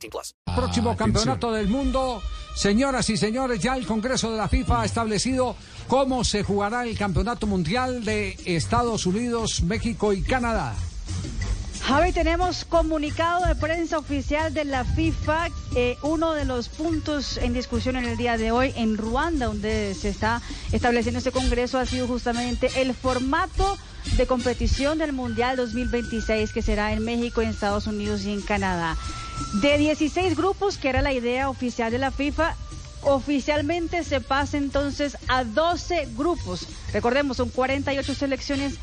18 plus. Próximo campeonato del mundo. Señoras y señores, ya el Congreso de la FIFA ha establecido cómo se jugará el Campeonato Mundial de Estados Unidos, México y Canadá. Javi, tenemos comunicado de prensa oficial de la FIFA. Eh, uno de los puntos en discusión en el día de hoy en Ruanda, donde se está estableciendo este congreso, ha sido justamente el formato de competición del Mundial 2026, que será en México, en Estados Unidos y en Canadá. De 16 grupos, que era la idea oficial de la FIFA, oficialmente se pasa entonces a 12 grupos. Recordemos, son 48 selecciones,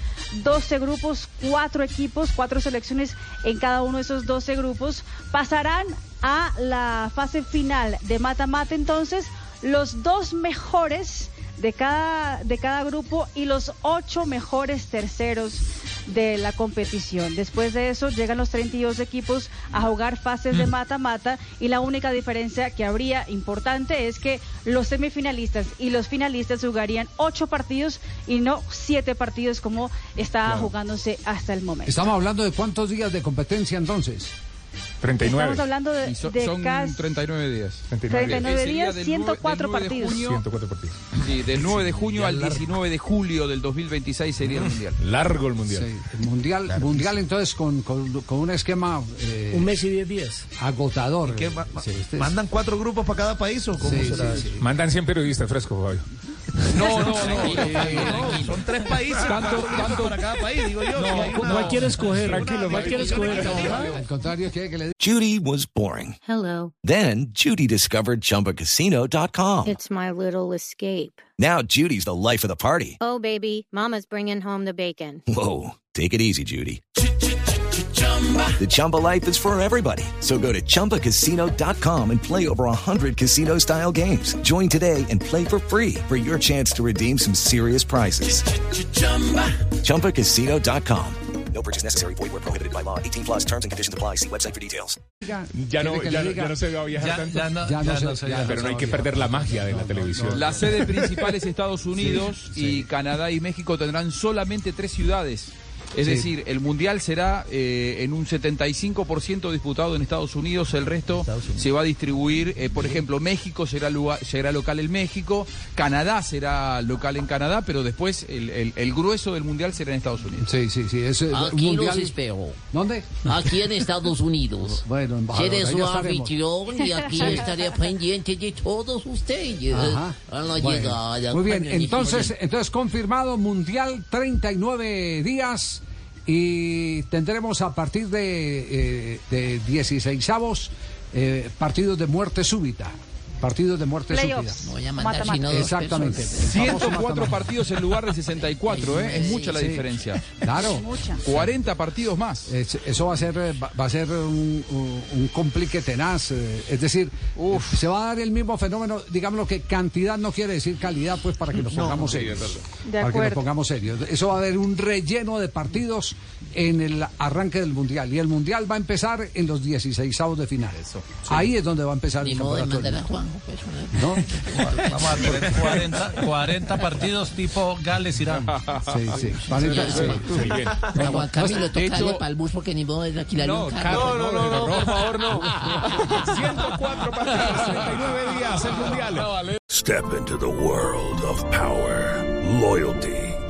12 grupos, 4 equipos, 4 selecciones en cada uno de esos 12 grupos. Pasarán a la fase final de mata-mata entonces los dos mejores de cada, de cada grupo y los ocho mejores terceros de la competición. Después de eso llegan los 32 equipos a jugar fases de mata-mata y la única diferencia que habría importante es que los semifinalistas y los finalistas jugarían ocho partidos y no siete partidos como estaba jugándose hasta el momento. Estamos hablando de cuántos días de competencia entonces. 39. Estamos hablando de, Y so- de son casi 39 días. 39 Sería días, del 104 nueve- del 9 de partidos. junio- 104 partidos. Sí, del 9 de junio al 19 de julio del 2026 sería el mundial. Largo el mundial. Sí, el mundial, mundial entonces con, con- con un esquema eh, Un mes y diez días. agotador. ¿Qué, ma- Sí, este es- ¿Mandan cuatro grupos para cada país o cómo Sí, será sí, eso? sí. Mandan 100 periodistas frescos, Fabio. No, no, no. No, son tres países, Tanto- tanto- para cada país, digo yo. que hay una- ¿Cuál quiere escoger? Tranquilo, ¿Cuál quiere escoger? Al contrario, quiere que le Judy was boring. Hello. Then Judy discovered ChumbaCasino.com. It's my little escape. Now Judy's the life of the party. Oh, baby, Mama's bringing home the bacon. Whoa, take it easy, Judy. The Chumba life is for everybody. So go to ChumbaCasino.com and play over 100 casino style games. Join today and play for free for your chance to redeem some serious prizes. ChumbaCasino.com. No purchase necessary. Void were prohibited by law. 18 plus terms and conditions apply. See website for details. diga. Ya no, ya, no- ya no se va a viajar tanto. Ya no se- ya pero no hay que perder la magia de la televisión. La sede principal es Estados Unidos y Canadá y México tendrán solamente tres ciudades. Es Sí. decir, el mundial será eh, en un 75% disputado en Estados Unidos, el resto se va a distribuir, eh, por ejemplo, México será, lugar- será local en México, Canadá será local en Canadá, pero después el, el- el grueso del mundial será en Estados Unidos. Sí, sí, sí. Es, eh, Aquí mundial. los espero. ¿Dónde? Aquí en Estados Unidos. Bueno, Seré su anfitrión y aquí estaré pendiente de todos ustedes Ajá. a la Bueno, llegada. Muy bien, entonces, entonces confirmado Mundial 39 días y tendremos a partir de, eh, de 16 avos partidos de muerte súbita. Partidos de muerte Playoffs. súbita. Voy a mandar Exactamente. personas. 104 partidos en lugar de 64, ¿eh? es mucha la Sí. diferencia. Claro. Mucha. 40 partidos más. Es- eso va a ser eh, va a ser un, un- un complique tenaz eh, es decir se va a dar el mismo fenómeno digámoslo que cantidad no quiere decir calidad pues para que nos pongamos serios De para que nos acuerdo. pongamos serios eso va a haber un relleno de partidos en el arranque del mundial y el mundial va a empezar en los 16 avos de final ahí es donde va a empezar Ni el modo de campeonato pues, ¿no? Vamos a tener 40, 40 partidos tipo Gales-Irán. sí, sí. 40, sí. Muy bien. A Juan Camilo de tocarle hecho- para el bus porque ni modo de alquilar No, un no, no, no, no, por favor, no. 104 partidos, 39 días el mundial. Step into the world of power, loyalty,